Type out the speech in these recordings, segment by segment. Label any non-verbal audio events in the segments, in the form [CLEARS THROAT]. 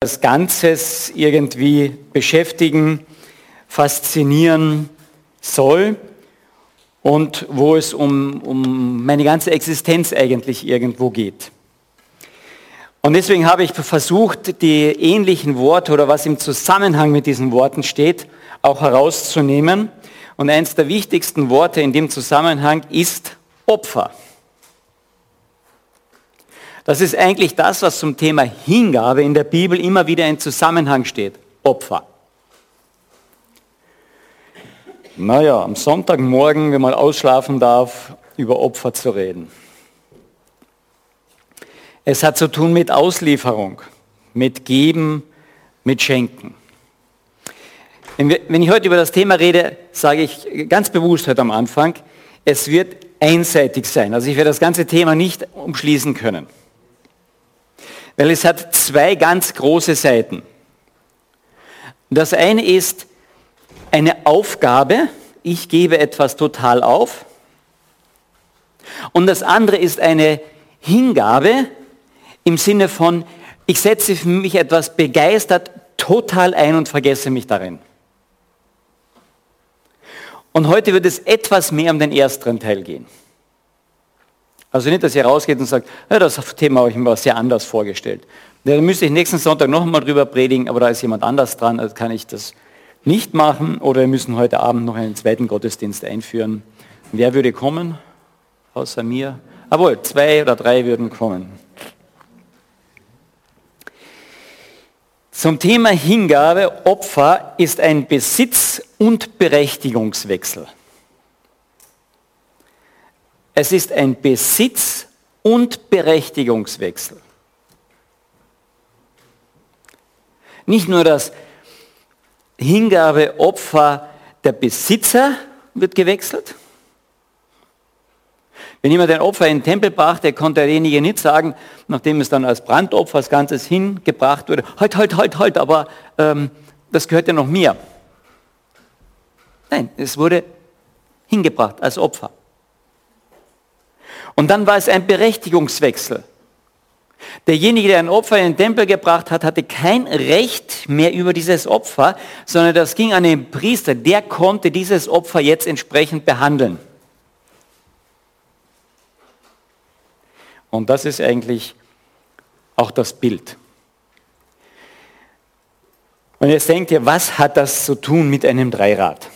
als Ganzes irgendwie beschäftigen, faszinieren soll und wo es um, um meine ganze Existenz eigentlich irgendwo geht. Und deswegen habe ich versucht, die ähnlichen Worte oder was im Zusammenhang mit diesen Worten steht, auch herauszunehmen. Und eines der wichtigsten Worte in dem Zusammenhang ist Opfer. Das ist eigentlich das, was zum Thema Hingabe in der Bibel immer wieder in Zusammenhang steht. Opfer. Naja, am Sonntagmorgen, wenn man ausschlafen darf, über Opfer zu reden. Es hat zu tun mit Auslieferung, mit Geben, mit Schenken. Wenn ich heute über das Thema rede, sage ich ganz bewusst heute am Anfang, es wird einseitig sein. Also ich werde das ganze Thema nicht umschließen können. Weil es hat zwei ganz große Seiten. Das eine ist eine Aufgabe, ich gebe etwas total auf. Und das andere ist eine Hingabe im Sinne von, ich setze für mich etwas begeistert total ein und vergesse mich darin. Und heute wird es etwas mehr um den ersteren Teil gehen. Also nicht, dass ihr rausgeht und sagt, ja, das Thema habe ich mir sehr anders vorgestellt. Ja, dann müsste ich nächsten Sonntag noch einmal drüber predigen, aber da ist jemand anders dran, also kann ich das nicht machen oder wir müssen heute Abend noch einen zweiten Gottesdienst einführen. Wer würde kommen? Außer mir? Jawohl, zwei oder drei würden kommen. Zum Thema Hingabe, Opfer ist ein Besitz- und Berechtigungswechsel. Es ist ein Besitz- und Berechtigungswechsel. Nicht nur das Hingabe, Opfer der Besitzer wird gewechselt. Wenn jemand ein Opfer in den Tempel brachte, konnte derjenige nicht sagen, nachdem es dann als Brandopfer als Ganzes hingebracht wurde, halt, halt, halt, halt, aber ähm, das gehört ja noch mir. Nein, es wurde hingebracht als Opfer. Und dann war es ein Berechtigungswechsel. Derjenige, der ein Opfer in den Tempel gebracht hat, hatte kein Recht mehr über dieses Opfer, sondern das ging an den Priester. Der konnte dieses Opfer jetzt entsprechend behandeln. Und das ist eigentlich auch das Bild. Und jetzt denkt ihr, was hat das zu tun mit einem Dreirad?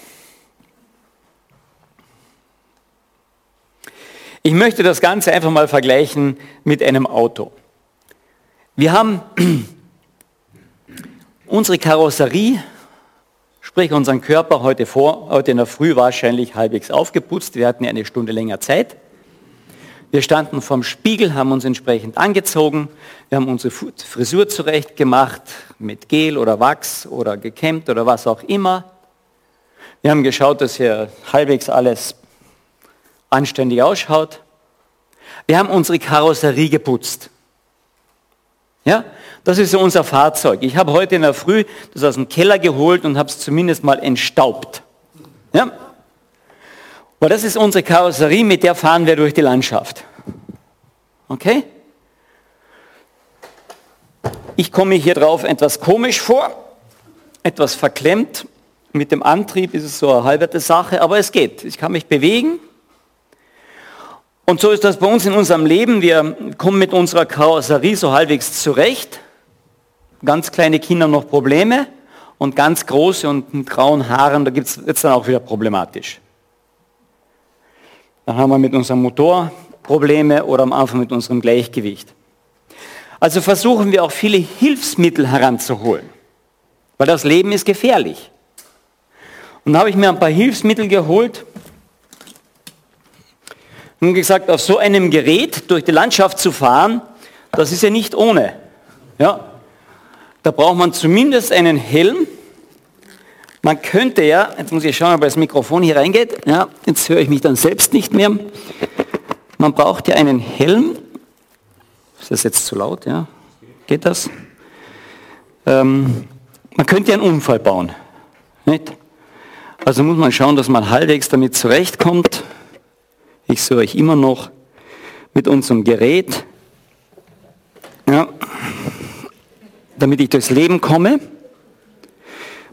Ich möchte das Ganze einfach mal vergleichen mit einem Auto. Wir haben [CLEARS THROAT] unsere Karosserie, sprich unseren Körper heute vor, heute in der Früh wahrscheinlich halbwegs aufgeputzt. Wir hatten ja eine Stunde länger Zeit. Wir standen vorm Spiegel, haben uns entsprechend angezogen. Wir haben unsere Frisur zurecht gemacht mit Gel oder Wachs oder gekämmt oder was auch immer. Wir haben geschaut, dass hier halbwegs alles anständig ausschaut. Wir haben unsere Karosserie geputzt. Ja, das ist unser Fahrzeug. Ich habe heute in der Früh das aus dem Keller geholt und habe es zumindest mal entstaubt. Ja, weil das ist unsere Karosserie, mit der fahren wir durch die Landschaft. Okay? Ich komme hier drauf etwas komisch vor, etwas verklemmt. Mit dem Antrieb ist es so eine halbe Sache, aber es geht. Ich kann mich bewegen. Und so ist das bei uns in unserem Leben. Wir kommen mit unserer Karosserie so halbwegs zurecht. Ganz kleine Kinder noch Probleme und ganz große und mit grauen Haaren, da gibt es dann auch wieder problematisch. Dann haben wir mit unserem Motor Probleme oder am Anfang mit unserem Gleichgewicht. Also versuchen wir auch viele Hilfsmittel heranzuholen, weil das Leben ist gefährlich. Und da habe ich mir ein paar Hilfsmittel geholt, nun gesagt, auf so einem Gerät durch die Landschaft zu fahren, das ist ja nicht ohne. Ja? Da braucht man zumindest einen Helm. Man könnte ja, jetzt muss ich schauen, ob das Mikrofon hier reingeht. Ja, jetzt höre ich mich dann selbst nicht mehr. Man braucht ja einen Helm. Ist das jetzt zu laut? Ja? Geht das? Ähm, man könnte ja einen Unfall bauen. Nicht? Also muss man schauen, dass man halbwegs damit zurechtkommt. Ich sehe euch immer noch mit unserem Gerät. Ja. damit ich durchs Leben komme,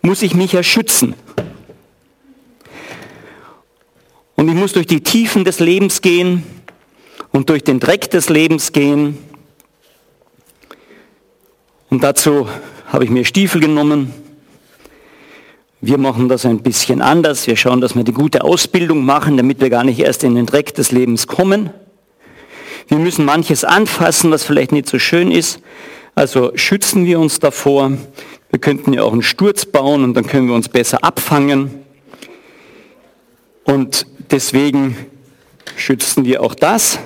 muss ich mich ja schützen. Und ich muss durch die Tiefen des Lebens gehen und durch den Dreck des Lebens gehen. Und dazu habe ich mir Stiefel genommen. Wir machen das ein bisschen anders. Wir schauen, dass wir die gute Ausbildung machen, damit wir gar nicht erst in den Dreck des Lebens kommen. Wir müssen manches anfassen, was vielleicht nicht so schön ist. Also schützen wir uns davor. Wir könnten ja auch einen Sturz bauen und dann können wir uns besser abfangen. Und deswegen schützen wir auch das.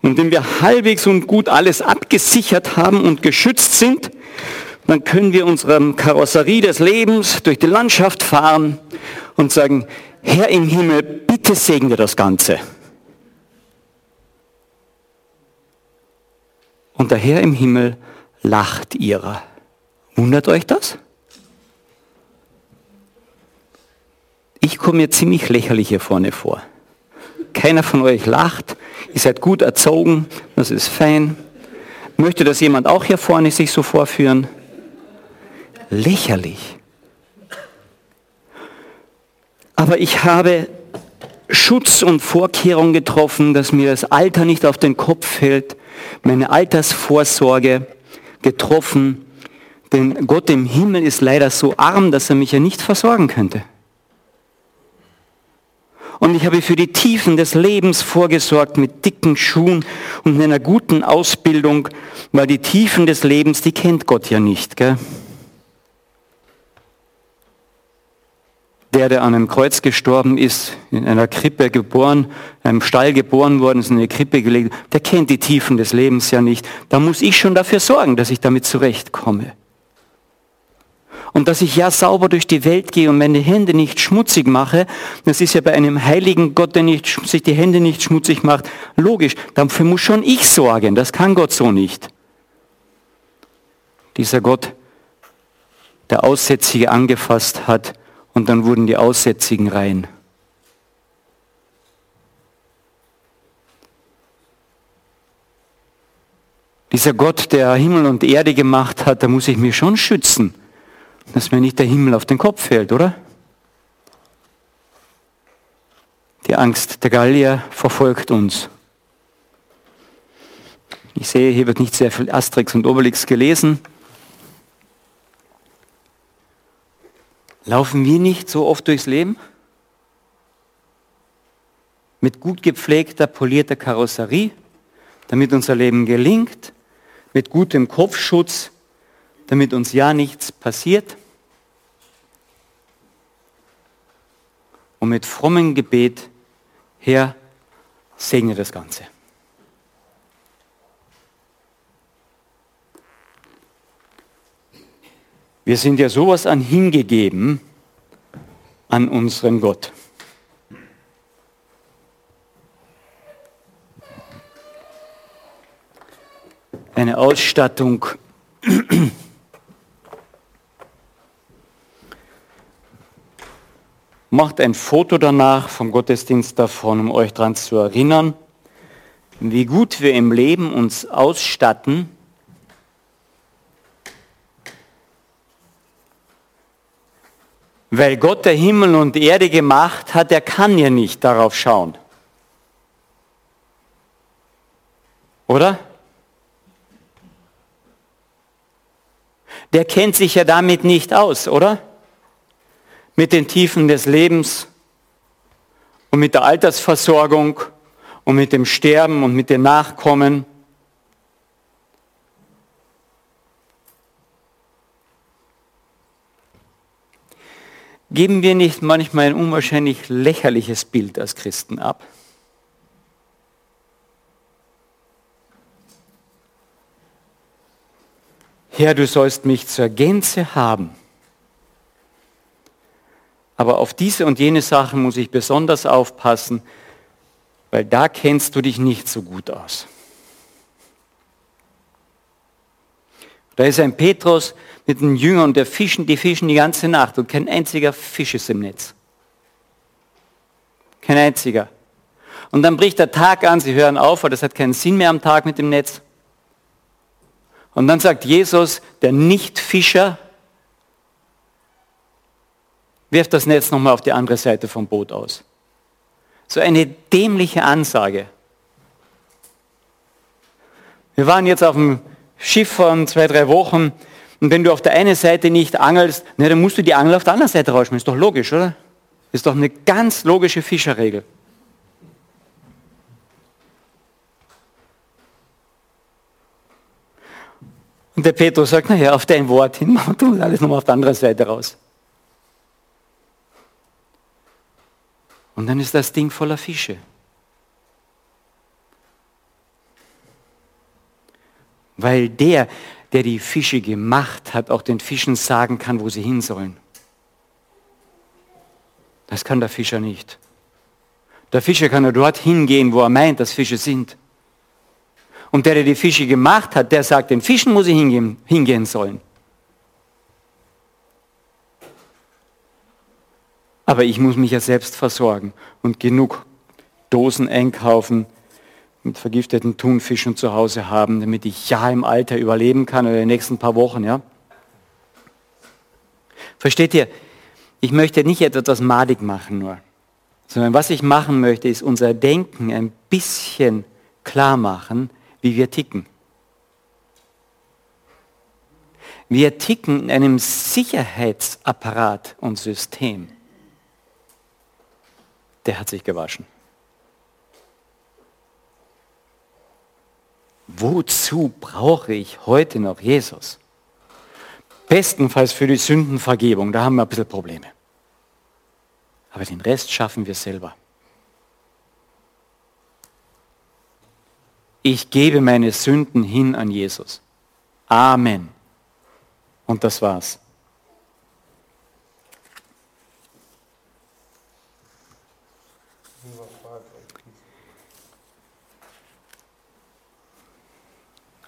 Und wenn wir halbwegs und gut alles abgesichert haben und geschützt sind, dann können wir unserem Karosserie des Lebens durch die Landschaft fahren und sagen, Herr im Himmel, bitte segne das Ganze. Und der Herr im Himmel lacht ihrer. Wundert euch das? Ich komme mir ziemlich lächerlich hier vorne vor. Keiner von euch lacht, ihr seid gut erzogen, das ist fein. Möchte das jemand auch hier vorne sich so vorführen? Lächerlich. Aber ich habe Schutz und Vorkehrungen getroffen, dass mir das Alter nicht auf den Kopf fällt, meine Altersvorsorge getroffen, denn Gott im Himmel ist leider so arm, dass er mich ja nicht versorgen könnte. Und ich habe für die Tiefen des Lebens vorgesorgt mit dicken Schuhen und einer guten Ausbildung, weil die Tiefen des Lebens, die kennt Gott ja nicht. Gell? Der, der an einem Kreuz gestorben ist, in einer Krippe geboren, in einem Stall geboren worden ist, in eine Krippe gelegt, der kennt die Tiefen des Lebens ja nicht. Da muss ich schon dafür sorgen, dass ich damit zurechtkomme und dass ich ja sauber durch die Welt gehe und meine Hände nicht schmutzig mache, das ist ja bei einem heiligen Gott, der nicht, sich die Hände nicht schmutzig macht, logisch, dafür muss schon ich sorgen, das kann Gott so nicht. Dieser Gott, der Aussätzige angefasst hat und dann wurden die Aussätzigen rein. Dieser Gott, der Himmel und Erde gemacht hat, da muss ich mir schon schützen dass mir nicht der Himmel auf den Kopf fällt, oder? Die Angst der Gallier verfolgt uns. Ich sehe, hier wird nicht sehr viel Asterix und Obelix gelesen. Laufen wir nicht so oft durchs Leben? Mit gut gepflegter, polierter Karosserie, damit unser Leben gelingt, mit gutem Kopfschutz, damit uns ja nichts passiert. Und mit frommem Gebet, Herr, segne das Ganze. Wir sind ja sowas an hingegeben an unseren Gott. Eine Ausstattung Macht ein Foto danach vom Gottesdienst davon, um euch daran zu erinnern, wie gut wir im Leben uns ausstatten, weil Gott der Himmel und Erde gemacht hat, er kann ja nicht darauf schauen. Oder? Der kennt sich ja damit nicht aus, oder? mit den Tiefen des Lebens und mit der Altersversorgung und mit dem Sterben und mit den Nachkommen. Geben wir nicht manchmal ein unwahrscheinlich lächerliches Bild als Christen ab? Herr, du sollst mich zur Gänze haben. Aber auf diese und jene Sachen muss ich besonders aufpassen, weil da kennst du dich nicht so gut aus. Da ist ein Petrus mit einem Jünger und der fischen, die fischen die ganze Nacht und kein einziger Fisch ist im Netz. Kein einziger. Und dann bricht der Tag an, sie hören auf, weil das hat keinen Sinn mehr am Tag mit dem Netz. Und dann sagt Jesus, der Nicht-Fischer wirft das Netz nochmal auf die andere Seite vom Boot aus. So eine dämliche Ansage. Wir waren jetzt auf dem Schiff von zwei, drei Wochen und wenn du auf der einen Seite nicht angelst, ne, dann musst du die Angel auf der anderen Seite rausschmeißen. Ist doch logisch, oder? Ist doch eine ganz logische Fischerregel. Und der Petrus sagt, naja, auf dein Wort hin, [LAUGHS] wir alles nochmal auf der anderen Seite raus. Und dann ist das Ding voller Fische. Weil der, der die Fische gemacht hat, auch den Fischen sagen kann, wo sie hin sollen. Das kann der Fischer nicht. Der Fischer kann nur dort hingehen, wo er meint, dass Fische sind. Und der, der die Fische gemacht hat, der sagt, den Fischen muss ich hingehen, hingehen sollen. Aber ich muss mich ja selbst versorgen und genug Dosen einkaufen, mit vergifteten Thunfischen zu Hause haben, damit ich ja im Alter überleben kann oder in den nächsten paar Wochen, ja? Versteht ihr? Ich möchte nicht etwas madig machen nur, sondern was ich machen möchte, ist unser Denken ein bisschen klar machen, wie wir ticken. Wir ticken in einem Sicherheitsapparat und System der hat sich gewaschen. Wozu brauche ich heute noch Jesus? Bestenfalls für die Sündenvergebung, da haben wir ein bisschen Probleme. Aber den Rest schaffen wir selber. Ich gebe meine Sünden hin an Jesus. Amen. Und das war's.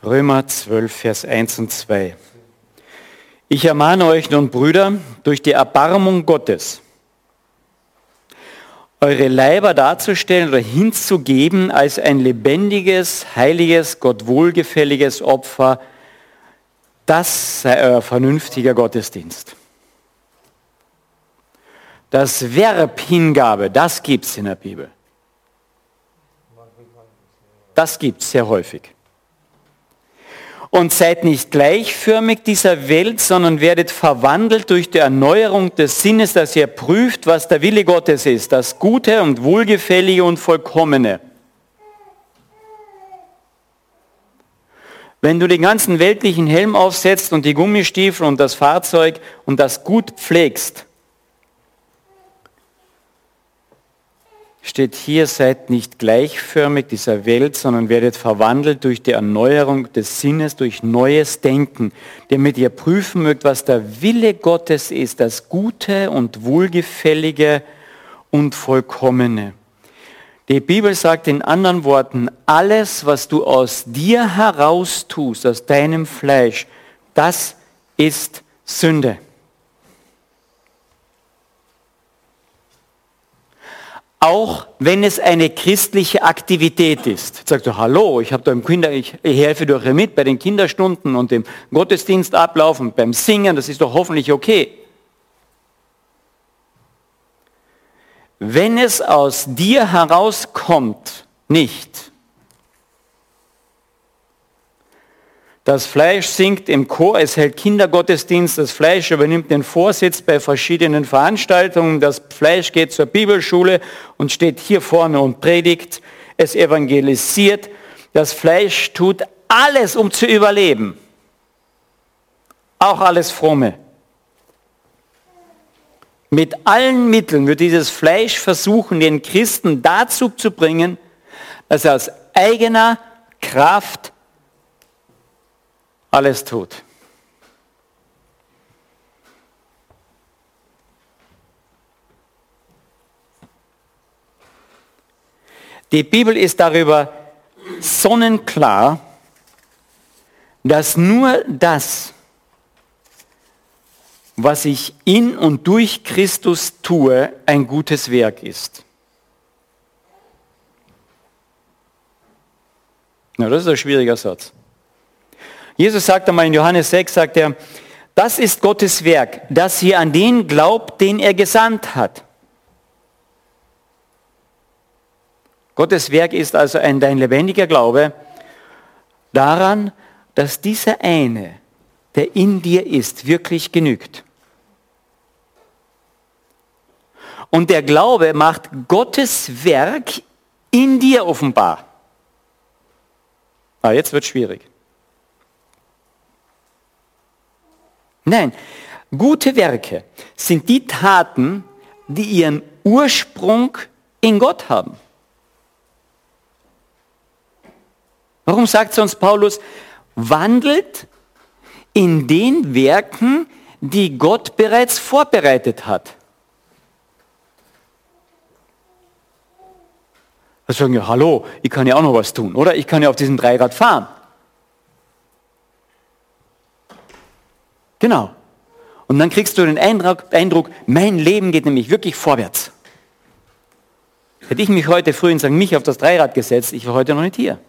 Römer 12, Vers 1 und 2. Ich ermahne euch nun, Brüder, durch die Erbarmung Gottes, eure Leiber darzustellen oder hinzugeben als ein lebendiges, heiliges, Gott wohlgefälliges Opfer. Das sei euer vernünftiger Gottesdienst. Das Verb Hingabe, das gibt es in der Bibel. Das gibt es sehr häufig und seid nicht gleichförmig dieser Welt, sondern werdet verwandelt durch die Erneuerung des Sinnes, dass ihr prüft, was der Wille Gottes ist, das Gute und Wohlgefällige und Vollkommene. Wenn du den ganzen weltlichen Helm aufsetzt und die Gummistiefel und das Fahrzeug und das gut pflegst, steht hier, seid nicht gleichförmig dieser Welt, sondern werdet verwandelt durch die Erneuerung des Sinnes, durch neues Denken, damit ihr prüfen mögt, was der Wille Gottes ist, das Gute und Wohlgefällige und Vollkommene. Die Bibel sagt in anderen Worten, alles, was du aus dir heraus tust, aus deinem Fleisch, das ist Sünde. Auch wenn es eine christliche Aktivität ist. Jetzt sagst du, hallo, ich habe im Kinder, ich, helfe doch mit bei den Kinderstunden und dem Gottesdienstablauf und beim Singen, das ist doch hoffentlich okay. Wenn es aus dir herauskommt, nicht, Das Fleisch singt im Chor, es hält Kindergottesdienst, das Fleisch übernimmt den Vorsitz bei verschiedenen Veranstaltungen, das Fleisch geht zur Bibelschule und steht hier vorne und predigt, es evangelisiert, das Fleisch tut alles, um zu überleben. Auch alles Fromme. Mit allen Mitteln wird dieses Fleisch versuchen, den Christen dazu zu bringen, dass er aus eigener Kraft alles tut. Die Bibel ist darüber sonnenklar, dass nur das, was ich in und durch Christus tue, ein gutes Werk ist. Na, das ist ein schwieriger Satz. Jesus sagt einmal in Johannes 6, sagt er, das ist Gottes Werk, dass ihr an den glaubt, den er gesandt hat. Gottes Werk ist also ein dein lebendiger Glaube daran, dass dieser eine, der in dir ist, wirklich genügt. Und der Glaube macht Gottes Werk in dir offenbar. Ah, jetzt wird schwierig. Nein, gute Werke sind die Taten, die ihren Ursprung in Gott haben. Warum sagt uns Paulus, wandelt in den Werken, die Gott bereits vorbereitet hat? Da sagen ja, hallo, ich kann ja auch noch was tun, oder? Ich kann ja auf diesem Dreirad fahren. Genau. Und dann kriegst du den Eindruck, Eindruck, mein Leben geht nämlich wirklich vorwärts. Hätte ich mich heute früh in St. Mich auf das Dreirad gesetzt, ich wäre heute noch nicht hier.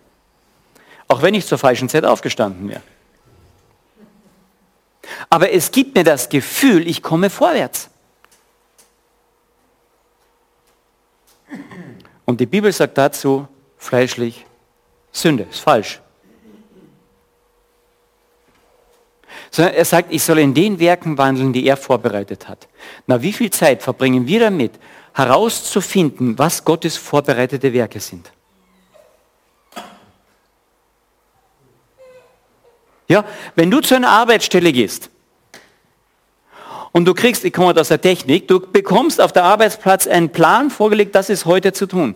Auch wenn ich zur falschen Zeit aufgestanden wäre. Aber es gibt mir das Gefühl, ich komme vorwärts. Und die Bibel sagt dazu, fleischlich, Sünde, ist falsch. Sondern er sagt, ich soll in den Werken wandeln, die er vorbereitet hat. Na, wie viel Zeit verbringen wir damit, herauszufinden, was Gottes vorbereitete Werke sind? Ja, wenn du zu einer Arbeitsstelle gehst und du kriegst, ich komme aus der Technik, du bekommst auf der Arbeitsplatz einen Plan vorgelegt, das ist heute zu tun.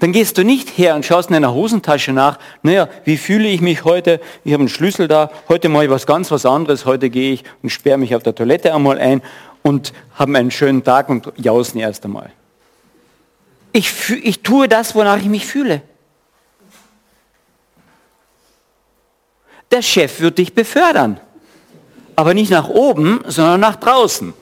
Dann gehst du nicht her und schaust in deiner Hosentasche nach, naja, wie fühle ich mich heute? Ich habe einen Schlüssel da, heute mache ich was ganz was anderes, heute gehe ich und sperre mich auf der Toilette einmal ein und habe einen schönen Tag und jausen erst einmal. Ich, ich tue das, wonach ich mich fühle. Der Chef wird dich befördern. Aber nicht nach oben, sondern nach draußen.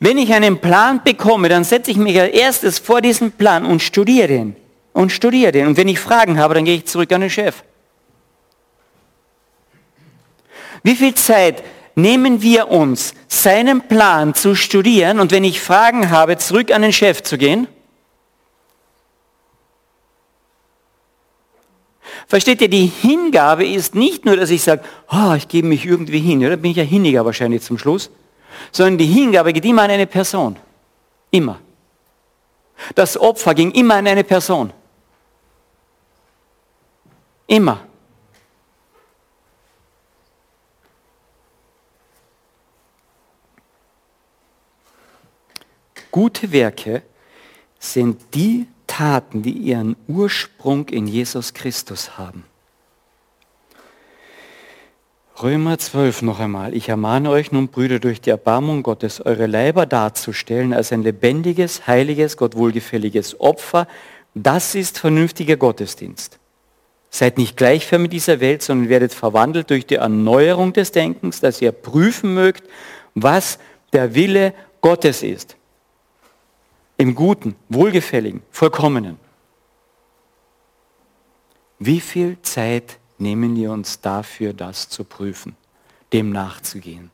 Wenn ich einen Plan bekomme, dann setze ich mich als erstes vor diesen Plan und studiere den. Und studiere den. Und wenn ich Fragen habe, dann gehe ich zurück an den Chef. Wie viel Zeit nehmen wir uns, seinen Plan zu studieren und wenn ich Fragen habe, zurück an den Chef zu gehen? Versteht ihr, die Hingabe ist nicht nur, dass ich sage, oh, ich gebe mich irgendwie hin, oder bin ich ja hinniger wahrscheinlich zum Schluss, sondern die Hingabe geht immer an eine Person. Immer. Das Opfer ging immer an eine Person. Immer. Gute Werke sind die Taten, die ihren Ursprung in Jesus Christus haben. Römer 12 noch einmal. Ich ermahne euch nun, Brüder, durch die Erbarmung Gottes, eure Leiber darzustellen als ein lebendiges, heiliges, Gott wohlgefälliges Opfer. Das ist vernünftiger Gottesdienst. Seid nicht gleichförmig mit dieser Welt, sondern werdet verwandelt durch die Erneuerung des Denkens, dass ihr prüfen mögt, was der Wille Gottes ist im Guten, Wohlgefälligen, Vollkommenen. Wie viel Zeit nehmen wir uns dafür, das zu prüfen, dem nachzugehen?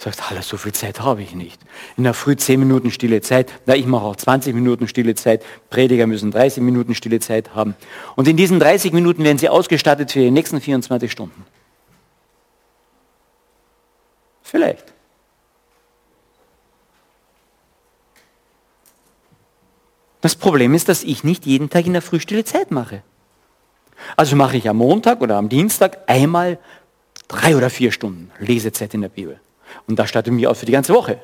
Du sagst, Alter, so viel Zeit habe ich nicht. In der Früh 10 Minuten stille Zeit, na, ich mache auch 20 Minuten stille Zeit, Prediger müssen 30 Minuten stille Zeit haben. Und in diesen 30 Minuten werden sie ausgestattet für die nächsten 24 Stunden. Vielleicht. Das Problem ist, dass ich nicht jeden Tag in der Frühstille Zeit mache. Also mache ich am Montag oder am Dienstag einmal drei oder vier Stunden Lesezeit in der Bibel. Und das stattet mir aus für die ganze Woche.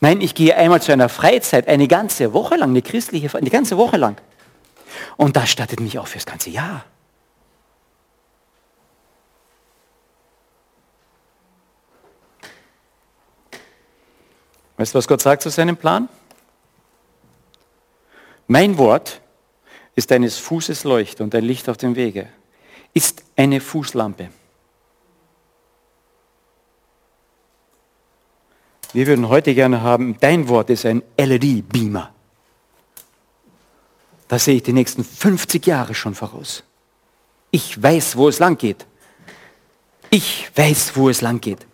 Nein, ich gehe einmal zu einer Freizeit, eine ganze Woche lang, eine christliche, eine ganze Woche lang. Und das stattet mich auch fürs ganze Jahr. Weißt du, was Gott sagt zu seinem Plan? Mein Wort ist deines Fußes Leuchte und ein Licht auf dem Wege, ist eine Fußlampe. Wir würden heute gerne haben, dein Wort ist ein LED-Beamer. Da sehe ich die nächsten 50 Jahre schon voraus. Ich weiß, wo es lang geht. Ich weiß, wo es lang geht.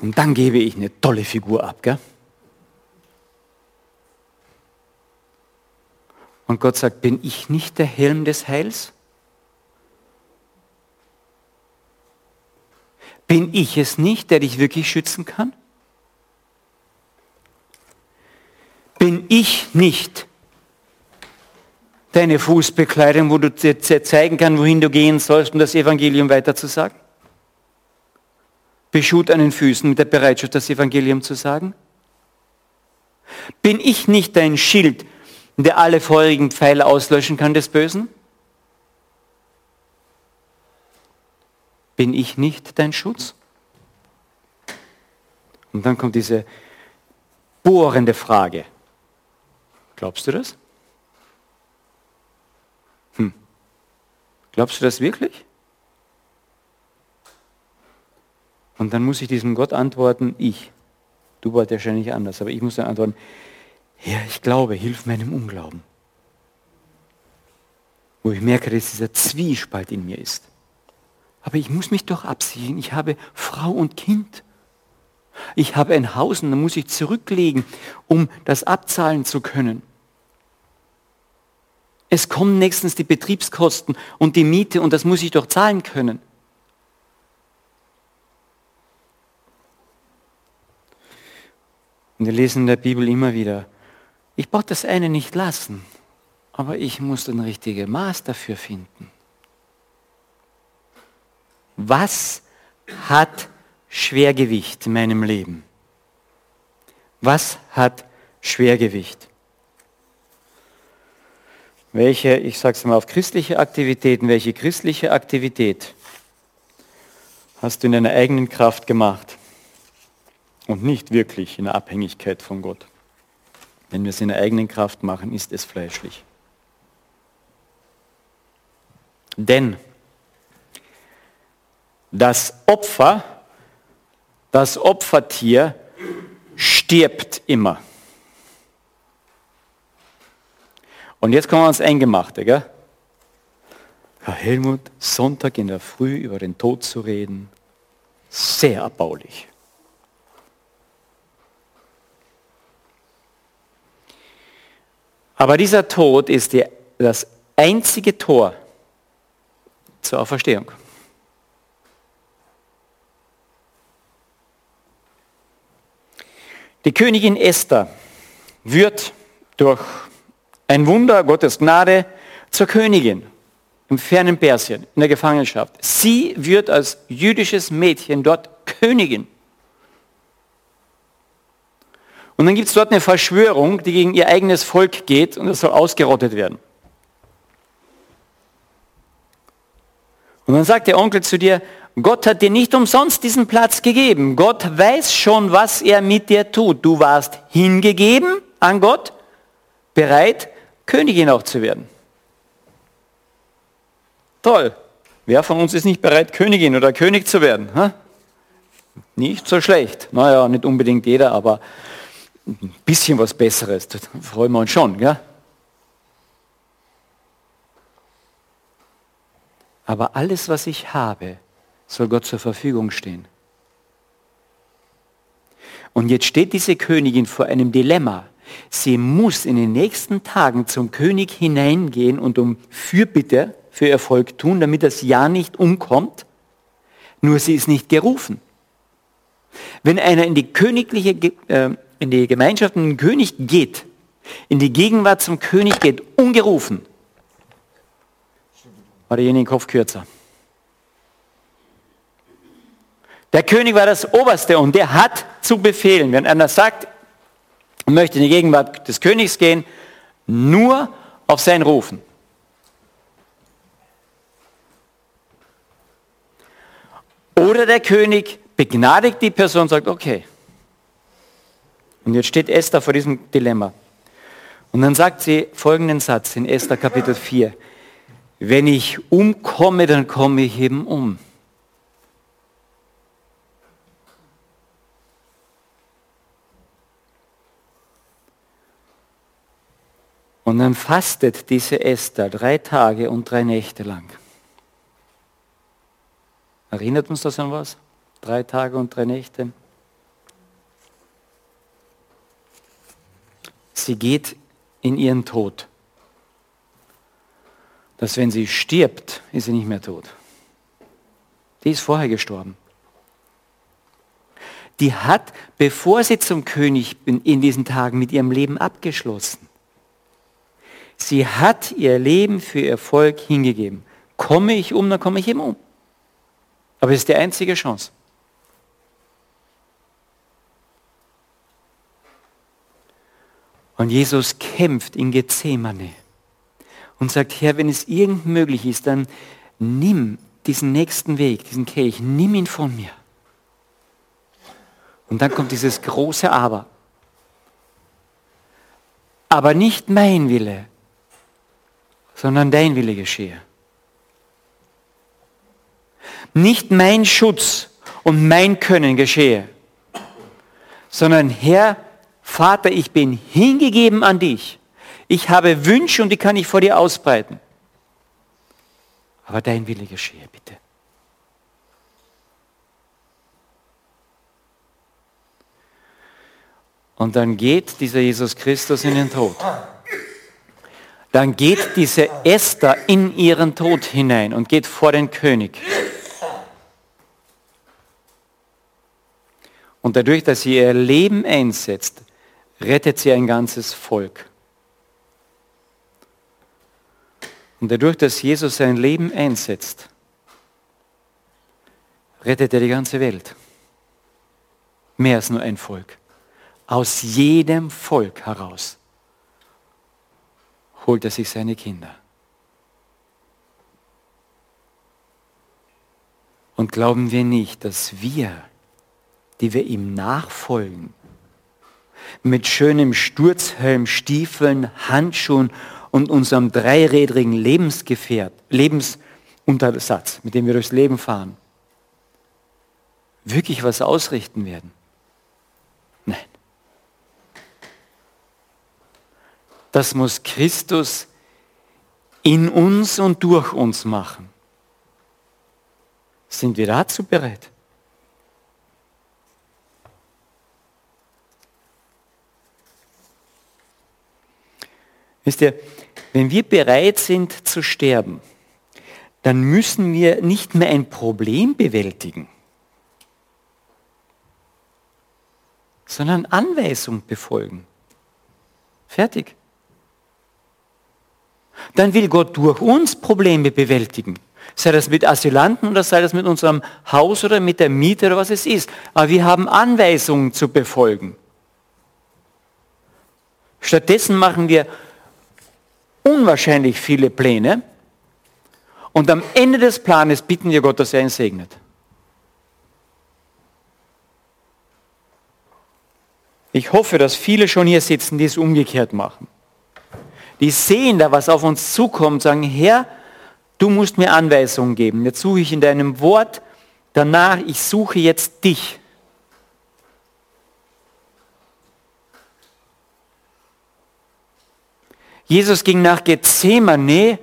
Und dann gebe ich eine tolle Figur ab. Gell? Und Gott sagt, bin ich nicht der Helm des Heils? Bin ich es nicht, der dich wirklich schützen kann? Bin ich nicht deine Fußbekleidung, wo du dir zeigen kannst, wohin du gehen sollst, um das Evangelium weiterzusagen? Beschut an den Füßen mit der Bereitschaft, das Evangelium zu sagen? Bin ich nicht dein Schild, der alle feurigen Pfeile auslöschen kann des Bösen? Bin ich nicht dein Schutz? Und dann kommt diese bohrende Frage. Glaubst du das? Hm. Glaubst du das wirklich? Und dann muss ich diesem Gott antworten, ich. Du warst wahrscheinlich anders, aber ich muss dann antworten, Herr, ich glaube, hilf meinem Unglauben. Wo ich merke, dass dieser Zwiespalt in mir ist. Aber ich muss mich doch absichern. Ich habe Frau und Kind. Ich habe ein Haus und dann muss ich zurücklegen, um das abzahlen zu können. Es kommen nächstens die Betriebskosten und die Miete und das muss ich doch zahlen können. Und wir lesen in der Bibel immer wieder, ich brauche das eine nicht lassen, aber ich muss ein richtiges Maß dafür finden. Was hat Schwergewicht in meinem Leben? Was hat Schwergewicht? Welche, ich sage es mal auf christliche Aktivitäten, welche christliche Aktivität hast du in deiner eigenen Kraft gemacht und nicht wirklich in der Abhängigkeit von Gott? Wenn wir es in der eigenen Kraft machen, ist es fleischlich. Denn das Opfer, das Opfertier stirbt immer. Und jetzt kommen wir ans Eingemachte. Gell? Herr Helmut, Sonntag in der Früh über den Tod zu reden, sehr erbaulich. Aber dieser Tod ist die, das einzige Tor zur Auferstehung. Die Königin Esther wird durch ein Wunder Gottes Gnade zur Königin im fernen Persien, in der Gefangenschaft. Sie wird als jüdisches Mädchen dort Königin. Und dann gibt es dort eine Verschwörung, die gegen ihr eigenes Volk geht und es soll ausgerottet werden. Und dann sagt der Onkel zu dir, Gott hat dir nicht umsonst diesen Platz gegeben. Gott weiß schon, was er mit dir tut. Du warst hingegeben an Gott, bereit, Königin auch zu werden. Toll. Wer von uns ist nicht bereit, Königin oder König zu werden? Ha? Nicht so schlecht. Naja, nicht unbedingt jeder, aber ein bisschen was Besseres, da freuen wir uns schon. Gell? Aber alles, was ich habe, soll Gott zur Verfügung stehen. Und jetzt steht diese Königin vor einem Dilemma. Sie muss in den nächsten Tagen zum König hineingehen und um Fürbitte für Erfolg tun, damit das Ja nicht umkommt. Nur sie ist nicht gerufen. Wenn einer in die königliche äh, in die Gemeinschaft mit dem König geht, in die Gegenwart zum König geht, ungerufen, war derjenige Kopf kürzer. Der König war das Oberste und der hat zu befehlen. Wenn einer sagt, möchte in die Gegenwart des Königs gehen, nur auf sein Rufen. Oder der König begnadigt die Person und sagt, okay, und jetzt steht Esther vor diesem Dilemma. Und dann sagt sie folgenden Satz in Esther Kapitel 4. Wenn ich umkomme, dann komme ich eben um. Und dann fastet diese Esther drei Tage und drei Nächte lang. Erinnert uns das an was? Drei Tage und drei Nächte. Sie geht in ihren Tod. Dass wenn sie stirbt, ist sie nicht mehr tot. Die ist vorher gestorben. Die hat, bevor sie zum König in diesen Tagen mit ihrem Leben abgeschlossen. Sie hat ihr Leben für ihr Volk hingegeben. Komme ich um, dann komme ich eben um. Aber es ist die einzige Chance. Und Jesus kämpft in Gethsemane und sagt, Herr, wenn es irgend möglich ist, dann nimm diesen nächsten Weg, diesen Kelch, nimm ihn von mir. Und dann kommt dieses große Aber. Aber nicht mein Wille, sondern dein Wille geschehe. Nicht mein Schutz und mein Können geschehe, sondern Herr, Vater, ich bin hingegeben an dich. Ich habe Wünsche und die kann ich vor dir ausbreiten. Aber dein Wille geschehe, bitte. Und dann geht dieser Jesus Christus in den Tod. Dann geht diese Esther in ihren Tod hinein und geht vor den König. Und dadurch, dass sie ihr Leben einsetzt, rettet sie ein ganzes Volk. Und dadurch, dass Jesus sein Leben einsetzt, rettet er die ganze Welt. Mehr als nur ein Volk. Aus jedem Volk heraus holt er sich seine Kinder. Und glauben wir nicht, dass wir, die wir ihm nachfolgen, mit schönem Sturzhelm, Stiefeln, Handschuhen und unserem dreirädrigen Lebensgefährt, Lebensuntersatz, mit dem wir durchs Leben fahren, wirklich was ausrichten werden? Nein. Das muss Christus in uns und durch uns machen. Sind wir dazu bereit? Wisst ihr, wenn wir bereit sind zu sterben, dann müssen wir nicht mehr ein Problem bewältigen, sondern Anweisung befolgen. Fertig. Dann will Gott durch uns Probleme bewältigen. Sei das mit Asylanten oder sei das mit unserem Haus oder mit der Miete oder was es ist. Aber wir haben Anweisungen zu befolgen. Stattdessen machen wir unwahrscheinlich viele Pläne und am Ende des Planes bitten wir Gott, dass er ihn segnet. Ich hoffe, dass viele schon hier sitzen, die es umgekehrt machen. Die sehen da, was auf uns zukommt, sagen, Herr, du musst mir Anweisungen geben. Jetzt suche ich in deinem Wort danach, ich suche jetzt dich. Jesus ging nach Gethsemane,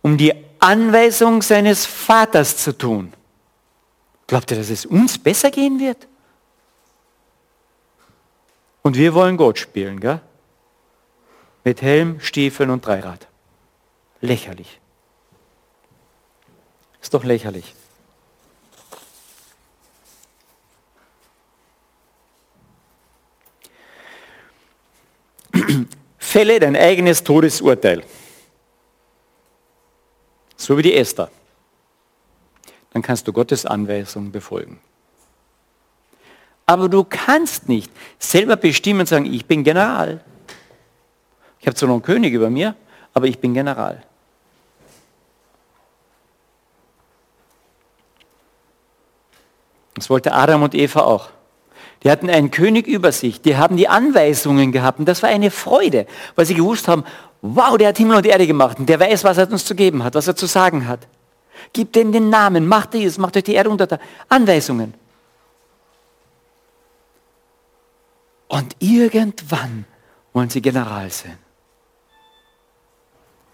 um die Anweisung seines Vaters zu tun. Glaubt ihr, dass es uns besser gehen wird? Und wir wollen Gott spielen, gell? Mit Helm, Stiefeln und Dreirad. Lächerlich. Ist doch lächerlich. Fälle dein eigenes Todesurteil. So wie die Esther. Dann kannst du Gottes Anweisung befolgen. Aber du kannst nicht selber bestimmen und sagen, ich bin General. Ich habe zwar noch einen König über mir, aber ich bin General. Das wollte Adam und Eva auch. Die hatten einen König über sich, die haben die Anweisungen gehabt und das war eine Freude, weil sie gewusst haben, wow, der hat Himmel und Erde gemacht und der weiß, was er uns zu geben hat, was er zu sagen hat. Gib denen den Namen, macht dieses, macht euch die Erde unter Anweisungen. Und irgendwann wollen sie General sein.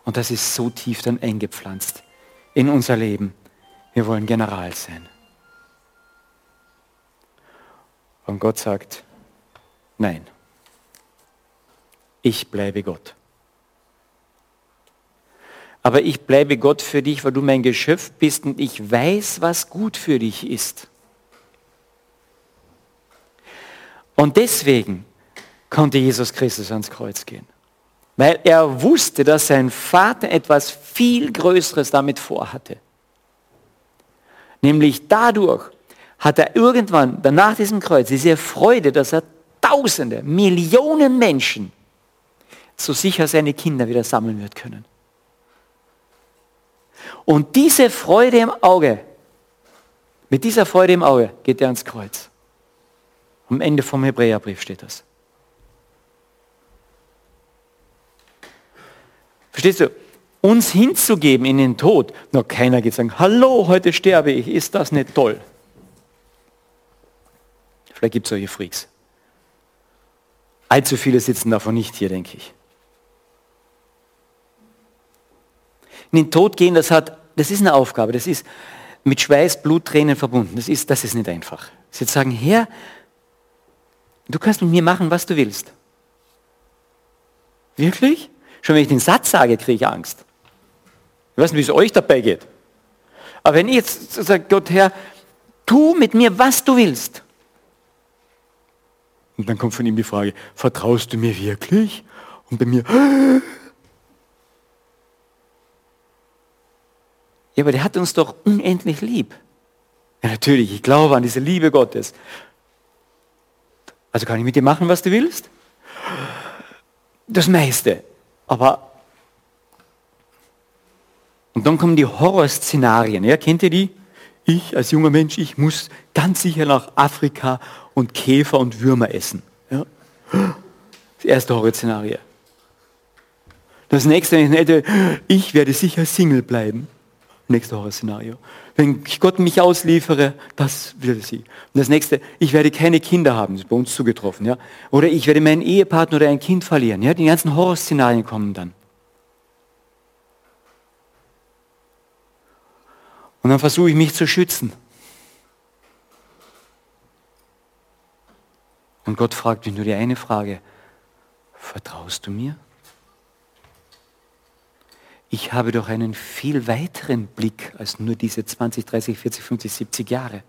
Und das ist so tief dann eingepflanzt in unser Leben. Wir wollen General sein. Und Gott sagt, nein, ich bleibe Gott. Aber ich bleibe Gott für dich, weil du mein Geschöpf bist und ich weiß, was gut für dich ist. Und deswegen konnte Jesus Christus ans Kreuz gehen. Weil er wusste, dass sein Vater etwas viel Größeres damit vorhatte. Nämlich dadurch hat er irgendwann, danach diesem Kreuz, diese Freude, dass er Tausende, Millionen Menschen so sicher seine Kinder wieder sammeln wird können. Und diese Freude im Auge, mit dieser Freude im Auge geht er ans Kreuz. Am Ende vom Hebräerbrief steht das. Verstehst du? Uns hinzugeben in den Tod, noch keiner geht sagen, hallo, heute sterbe ich, ist das nicht toll? Vielleicht gibt es solche Freaks. Allzu viele sitzen davon nicht hier, denke ich. In den Tod gehen, das, hat, das ist eine Aufgabe, das ist mit Schweiß, Blut, Tränen verbunden. Das ist, das ist nicht einfach. Sie sagen, Herr, du kannst mit mir machen, was du willst. Wirklich? Schon wenn ich den Satz sage, kriege ich Angst. Ich weiß nicht, wie es euch dabei geht. Aber wenn ich jetzt sage, Gott Herr, tu mit mir, was du willst. Und dann kommt von ihm die Frage, vertraust du mir wirklich? Und bei mir, ja, aber der hat uns doch unendlich lieb. Ja, natürlich, ich glaube an diese Liebe Gottes. Also kann ich mit dir machen, was du willst? Das meiste. Aber und dann kommen die Horrorszenarien. Ja, kennt ihr die? Ich als junger Mensch, ich muss ganz sicher nach Afrika und Käfer und Würmer essen. Ja? Das erste Horrorszenario. Das nächste, ich werde sicher Single bleiben. Nächste Horrorszenario. Wenn Gott mich ausliefere, das will sie. Und das nächste, ich werde keine Kinder haben, das ist bei uns zugetroffen. Ja? Oder ich werde meinen Ehepartner oder ein Kind verlieren. Ja? Die ganzen Horrorszenarien kommen dann. Und dann versuche ich mich zu schützen. Und Gott fragt mich nur die eine Frage, vertraust du mir? Ich habe doch einen viel weiteren Blick als nur diese 20, 30, 40, 50, 70 Jahre.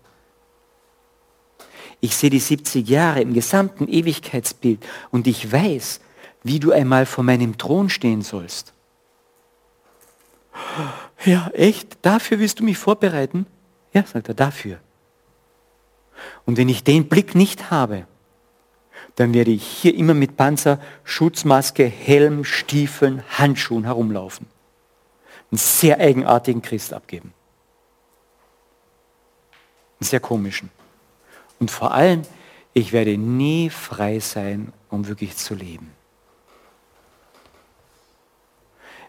Ich sehe die 70 Jahre im gesamten Ewigkeitsbild und ich weiß, wie du einmal vor meinem Thron stehen sollst. Ja, echt? Dafür willst du mich vorbereiten? Ja, sagt er, dafür. Und wenn ich den Blick nicht habe, dann werde ich hier immer mit Panzer, Schutzmaske, Helm, Stiefeln, Handschuhen herumlaufen. Einen sehr eigenartigen Christ abgeben. Einen sehr komischen. Und vor allem, ich werde nie frei sein, um wirklich zu leben.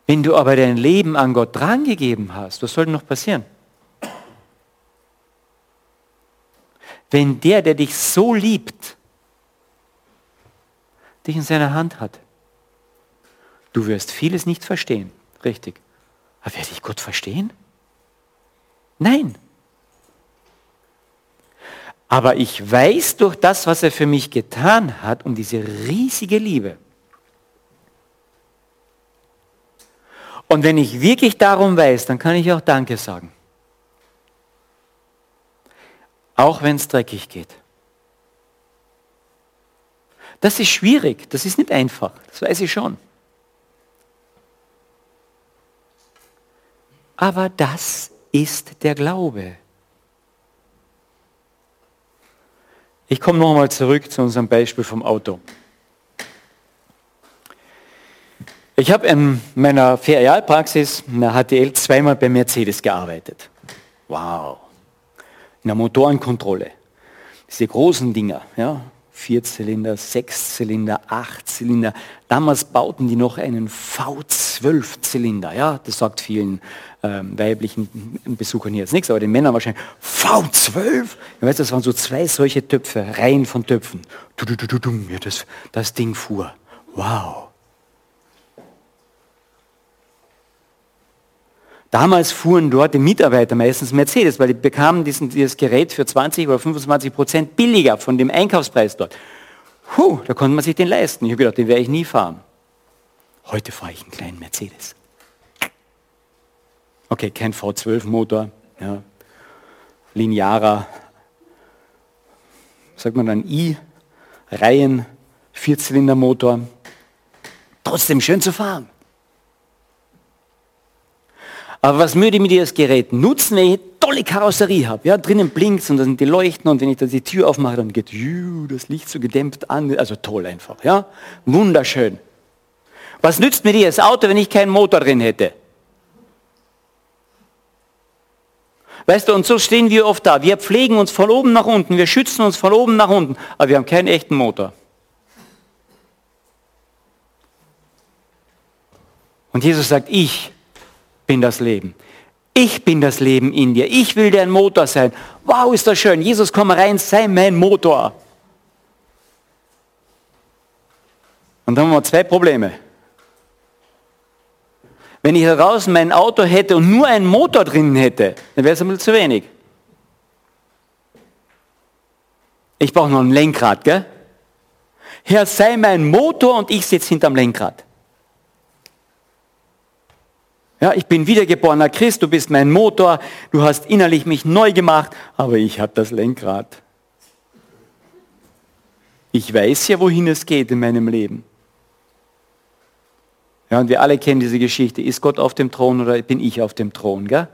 Wenn du aber dein Leben an Gott drangegeben hast, was soll denn noch passieren? Wenn der, der dich so liebt, dich in seiner Hand hat, du wirst vieles nicht verstehen, richtig. Aber werde ich Gott verstehen? Nein. Aber ich weiß durch das, was er für mich getan hat, um diese riesige Liebe, Und wenn ich wirklich darum weiß, dann kann ich auch Danke sagen. Auch wenn es dreckig geht. Das ist schwierig, das ist nicht einfach, das weiß ich schon. Aber das ist der Glaube. Ich komme nochmal zurück zu unserem Beispiel vom Auto. Ich habe in meiner Ferialpraxis in der HTL zweimal bei Mercedes gearbeitet. Wow. In der Motorenkontrolle. Diese großen Dinger, ja, Vierzylinder, Sechszylinder, Achtzylinder. Damals bauten die noch einen V12-Zylinder. Ja, das sagt vielen ähm, weiblichen Besuchern hier jetzt nichts, aber den Männern wahrscheinlich V12. Ja, weißt, das waren so zwei solche Töpfe, Reihen von Töpfen. Ja, das, das Ding fuhr. Wow. Damals fuhren dort die Mitarbeiter meistens Mercedes, weil die bekamen diesen, dieses Gerät für 20 oder 25 Prozent billiger von dem Einkaufspreis dort. Puh, da konnte man sich den leisten. Ich habe gedacht, den werde ich nie fahren. Heute fahre ich einen kleinen Mercedes. Okay, kein V12-Motor, ja. linearer, sagt man dann I-Reihen, Vierzylindermotor. Trotzdem schön zu fahren. Aber was würde mir das Gerät nutzen, wenn ich eine tolle Karosserie habe? Ja, drinnen blinkt und da sind die Leuchten und wenn ich da die Tür aufmache, dann geht das Licht so gedämpft an. Also toll einfach, ja. Wunderschön. Was nützt mir das Auto, wenn ich keinen Motor drin hätte? Weißt du, und so stehen wir oft da. Wir pflegen uns von oben nach unten, wir schützen uns von oben nach unten, aber wir haben keinen echten Motor. Und Jesus sagt, ich bin das Leben. Ich bin das Leben in dir. Ich will dein Motor sein. Wow, ist das schön. Jesus, komm rein, sei mein Motor. Und dann haben wir zwei Probleme. Wenn ich da draußen mein Auto hätte und nur einen Motor drin hätte, dann wäre es ein bisschen zu wenig. Ich brauche noch ein Lenkrad, gell? Herr, sei mein Motor und ich sitze hinterm Lenkrad. Ja, ich bin wiedergeborener Christ, du bist mein Motor, du hast innerlich mich neu gemacht, aber ich habe das Lenkrad. Ich weiß ja, wohin es geht in meinem Leben. Ja, und wir alle kennen diese Geschichte. Ist Gott auf dem Thron oder bin ich auf dem Thron? Gell?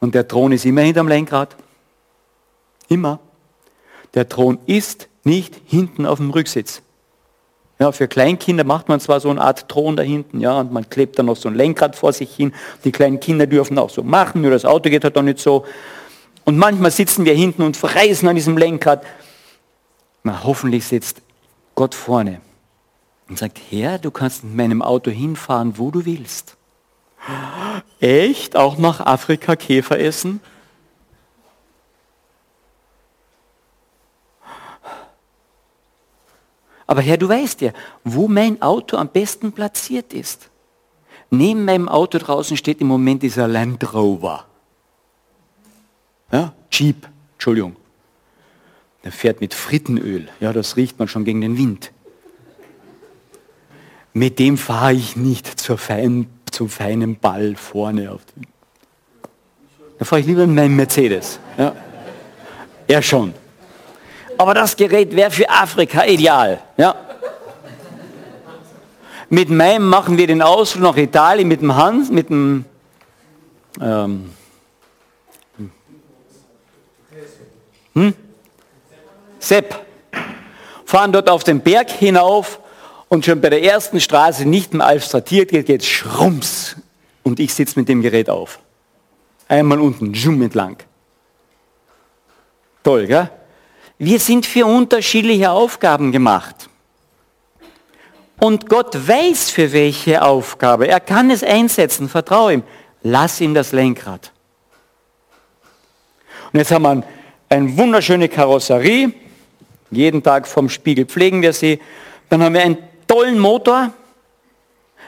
Und der Thron ist immer hinterm Lenkrad. Immer. Der Thron ist nicht hinten auf dem Rücksitz. Ja, für Kleinkinder macht man zwar so eine Art Thron da hinten, ja, und man klebt dann noch so ein Lenkrad vor sich hin. Die kleinen Kinder dürfen auch so machen, nur das Auto geht halt doch nicht so. Und manchmal sitzen wir hinten und verreisen an diesem Lenkrad. Na, hoffentlich sitzt Gott vorne und sagt, Herr, du kannst mit meinem Auto hinfahren, wo du willst. Echt? Auch nach Afrika Käfer essen? Aber Herr, du weißt ja, wo mein Auto am besten platziert ist. Neben meinem Auto draußen steht im Moment dieser Land Rover. Ja, Jeep, Entschuldigung. Der fährt mit Frittenöl. Ja, das riecht man schon gegen den Wind. Mit dem fahre ich nicht zur feinen, zum feinen Ball vorne. Auf den. Da fahre ich lieber in meinem Mercedes. Ja. Er schon. Aber das Gerät wäre für Afrika ideal. Ja. Mit meinem machen wir den Ausflug nach Italien mit dem Hans, mit dem ähm, hm? Sepp. Fahren dort auf den Berg hinauf und schon bei der ersten Straße nicht mehr alpstratiert geht, geht schrumps und ich sitze mit dem Gerät auf. Einmal unten, zoom entlang. Toll, gell? Wir sind für unterschiedliche Aufgaben gemacht. Und Gott weiß für welche Aufgabe. Er kann es einsetzen, vertraue ihm. Lass ihm das Lenkrad. Und jetzt haben wir eine wunderschöne Karosserie. Jeden Tag vom Spiegel pflegen wir sie. Dann haben wir einen tollen Motor,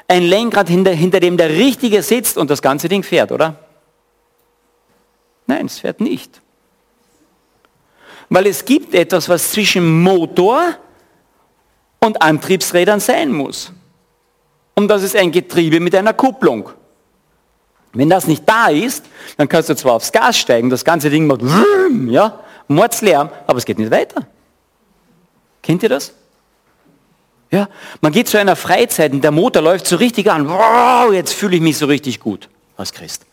ein Lenkrad, hinter, hinter dem der Richtige sitzt und das ganze Ding fährt, oder? Nein, es fährt nicht. Weil es gibt etwas, was zwischen Motor und Antriebsrädern sein muss. Und das ist ein Getriebe mit einer Kupplung. Wenn das nicht da ist, dann kannst du zwar aufs Gas steigen, das ganze Ding macht ja, Mordslärm, aber es geht nicht weiter. Kennt ihr das? Ja, man geht zu einer Freizeit und der Motor läuft so richtig an. Wow, jetzt fühle ich mich so richtig gut als Christ.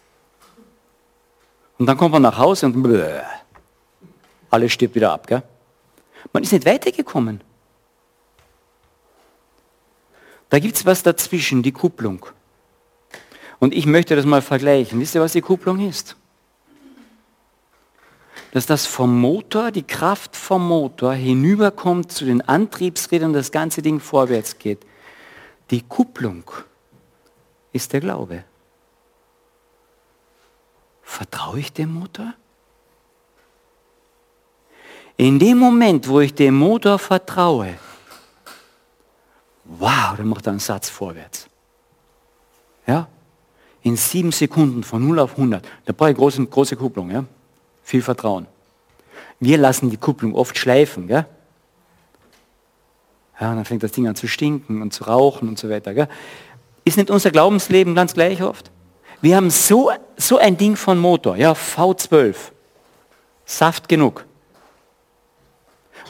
Und dann kommt man nach Hause und bläh, alles stirbt wieder ab. Gell? Man ist nicht weitergekommen. Da gibt es was dazwischen, die Kupplung. Und ich möchte das mal vergleichen. Wisst ihr, was die Kupplung ist? dass das vom Motor, die Kraft vom Motor hinüberkommt zu den Antriebsrädern und das ganze Ding vorwärts geht. Die Kupplung ist der Glaube. Vertraue ich dem Motor? In dem Moment, wo ich dem Motor vertraue, wow, dann macht er einen Satz vorwärts. Ja? in sieben Sekunden von 0 auf 100. Da brauche ich große, große Kupplung, ja? viel Vertrauen. Wir lassen die Kupplung oft schleifen. Gell? Ja, dann fängt das Ding an zu stinken und zu rauchen und so weiter. Gell? Ist nicht unser Glaubensleben ganz gleich oft? Wir haben so, so ein Ding von Motor, ja, V12. Saft genug.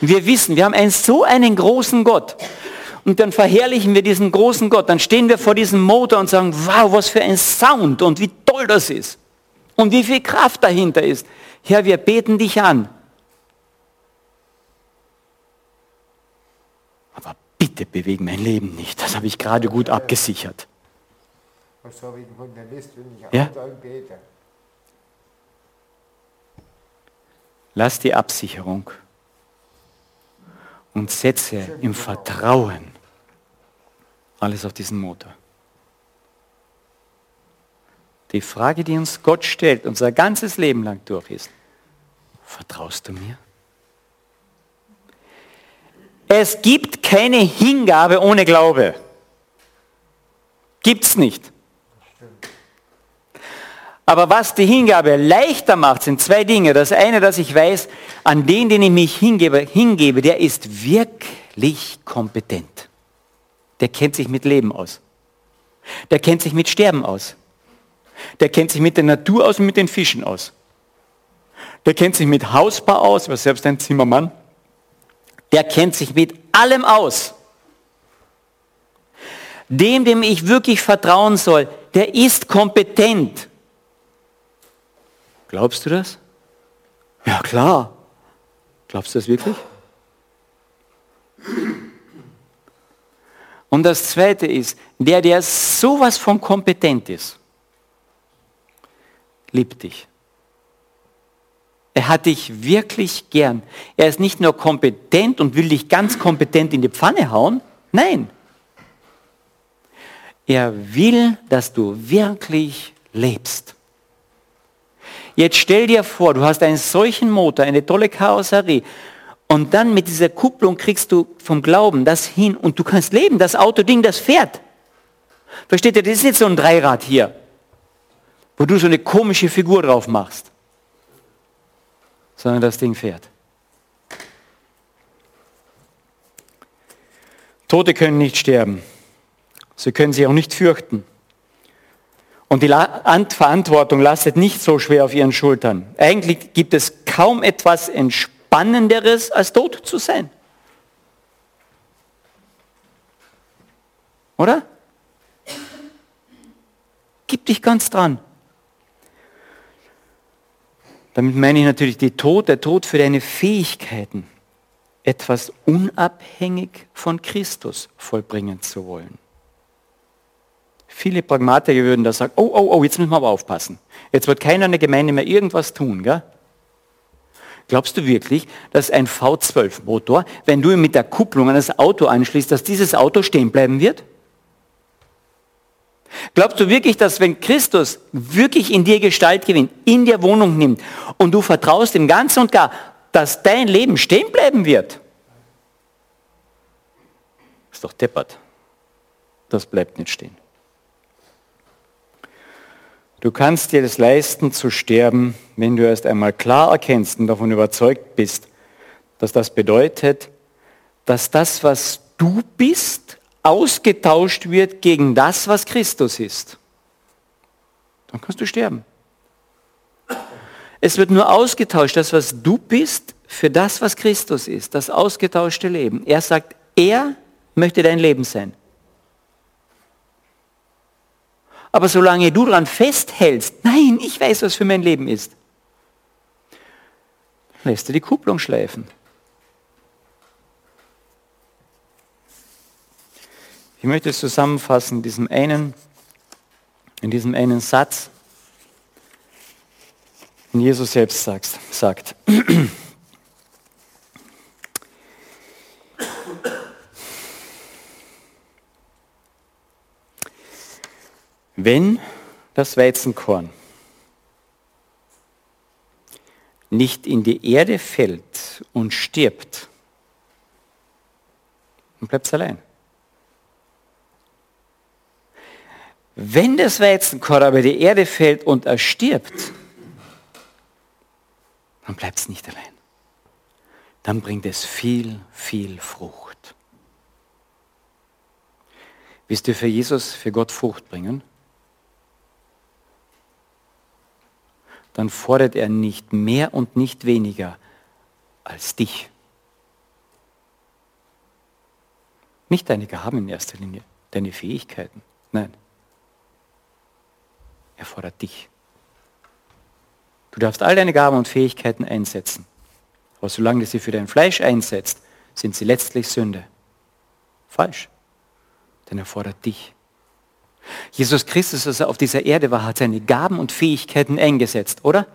Wir wissen, wir haben einen, so einen großen Gott. Und dann verherrlichen wir diesen großen Gott. Dann stehen wir vor diesem Motor und sagen, wow, was für ein Sound und wie toll das ist. Und wie viel Kraft dahinter ist. Herr, wir beten dich an. Aber bitte bewege mein Leben nicht. Das habe ich gerade gut abgesichert. Ja? Lass die Absicherung und setze im Vertrauen alles auf diesen Motor. Die Frage, die uns Gott stellt, unser ganzes Leben lang durch ist, vertraust du mir? Es gibt keine Hingabe ohne Glaube. Gibt es nicht. Aber was die Hingabe leichter macht, sind zwei Dinge. Das eine, dass ich weiß, an den, den ich mich hingebe, hingebe, der ist wirklich kompetent. Der kennt sich mit Leben aus. Der kennt sich mit Sterben aus. Der kennt sich mit der Natur aus und mit den Fischen aus. Der kennt sich mit Hausbau aus, was selbst ein Zimmermann. Der kennt sich mit allem aus. Dem, dem ich wirklich vertrauen soll, der ist kompetent. Glaubst du das? Ja, klar. Glaubst du das wirklich? Und das Zweite ist, der, der sowas von kompetent ist, liebt dich. Er hat dich wirklich gern. Er ist nicht nur kompetent und will dich ganz kompetent in die Pfanne hauen. Nein. Er will, dass du wirklich lebst. Jetzt stell dir vor, du hast einen solchen Motor, eine tolle Karosserie und dann mit dieser Kupplung kriegst du vom Glauben das hin und du kannst leben. Das Autoding, das fährt. Versteht ihr, das ist nicht so ein Dreirad hier, wo du so eine komische Figur drauf machst, sondern das Ding fährt. Tote können nicht sterben. Sie können sich auch nicht fürchten. Und die Verantwortung lastet nicht so schwer auf ihren Schultern. Eigentlich gibt es kaum etwas Entspannenderes, als tot zu sein. Oder? Gib dich ganz dran. Damit meine ich natürlich die Tod, der Tod für deine Fähigkeiten, etwas unabhängig von Christus vollbringen zu wollen. Viele Pragmatiker würden da sagen, oh, oh, oh, jetzt müssen wir aber aufpassen. Jetzt wird keiner in der Gemeinde mehr irgendwas tun. Gell? Glaubst du wirklich, dass ein V12-Motor, wenn du ihn mit der Kupplung an das Auto anschließt, dass dieses Auto stehen bleiben wird? Glaubst du wirklich, dass wenn Christus wirklich in dir Gestalt gewinnt, in dir Wohnung nimmt und du vertraust ihm ganz und gar, dass dein Leben stehen bleiben wird? Ist doch deppert. Das bleibt nicht stehen. Du kannst dir das leisten zu sterben, wenn du erst einmal klar erkennst und davon überzeugt bist, dass das bedeutet, dass das, was du bist, ausgetauscht wird gegen das, was Christus ist. Dann kannst du sterben. Es wird nur ausgetauscht, das, was du bist, für das, was Christus ist, das ausgetauschte Leben. Er sagt, er möchte dein Leben sein. Aber solange du daran festhältst, nein, ich weiß, was für mein Leben ist, lässt du die Kupplung schleifen. Ich möchte es zusammenfassen in diesem einen, in diesem einen Satz, den Jesus selbst sagt. sagt. Wenn das Weizenkorn nicht in die Erde fällt und stirbt, dann bleibt es allein. Wenn das Weizenkorn aber die Erde fällt und erstirbt, dann bleibt es nicht allein. Dann bringt es viel, viel Frucht. Willst du für Jesus, für Gott Frucht bringen? Dann fordert er nicht mehr und nicht weniger als dich. Nicht deine Gaben in erster Linie, deine Fähigkeiten. Nein. Er fordert dich. Du darfst all deine Gaben und Fähigkeiten einsetzen. Aber solange du sie für dein Fleisch einsetzt, sind sie letztlich Sünde. Falsch. Denn er fordert dich. Jesus Christus, als er auf dieser Erde war, hat seine Gaben und Fähigkeiten eingesetzt, oder?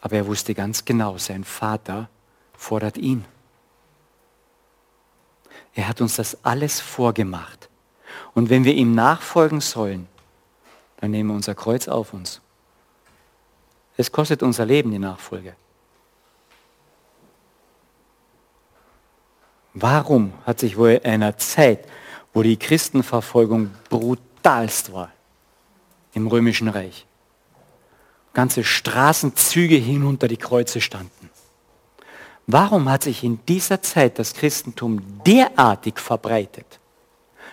Aber er wusste ganz genau, sein Vater fordert ihn. Er hat uns das alles vorgemacht. Und wenn wir ihm nachfolgen sollen, dann nehmen wir unser Kreuz auf uns. Es kostet unser Leben die Nachfolge. Warum hat sich wohl in einer Zeit, wo die Christenverfolgung brutalst war im römischen Reich, ganze Straßenzüge hinunter die Kreuze standen, Warum hat sich in dieser Zeit das Christentum derartig verbreitet,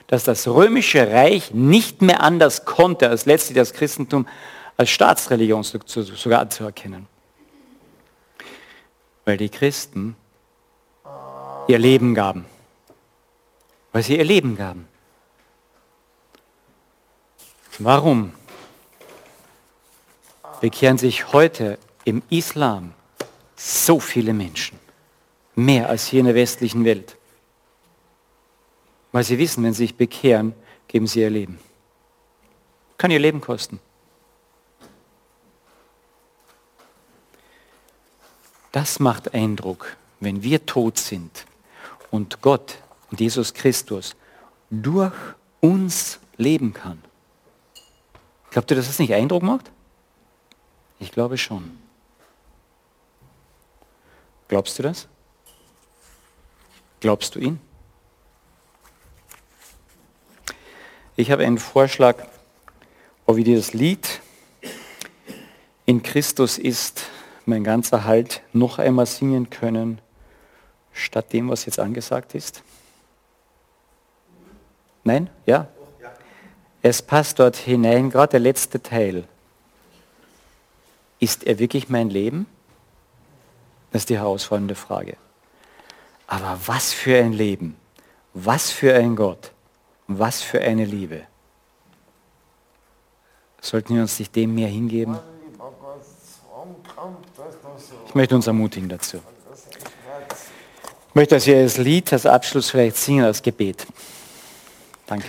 dass das römische Reich nicht mehr anders konnte, als letztlich das Christentum als Staatsreligion sogar anzuerkennen? Weil die Christen ihr Leben gaben. Weil sie ihr Leben gaben. Warum bekehren sich heute im Islam so viele Menschen. Mehr als hier in der westlichen Welt. Weil sie wissen, wenn sie sich bekehren, geben sie ihr Leben. Kann ihr Leben kosten. Das macht Eindruck, wenn wir tot sind und Gott und Jesus Christus durch uns leben kann. Glaubt ihr, dass das nicht Eindruck macht? Ich glaube schon. Glaubst du das? Glaubst du ihn? Ich habe einen Vorschlag, ob wir dieses Lied in Christus ist mein ganzer Halt noch einmal singen können, statt dem, was jetzt angesagt ist. Nein? Ja? Es passt dort hinein, gerade der letzte Teil. Ist er wirklich mein Leben? Das ist die herausfordernde Frage. Aber was für ein Leben, was für ein Gott, was für eine Liebe. Sollten wir uns nicht dem mehr hingeben? Ich möchte uns ermutigen dazu. Ich möchte, dass wir das Lied als Abschluss vielleicht singen als Gebet.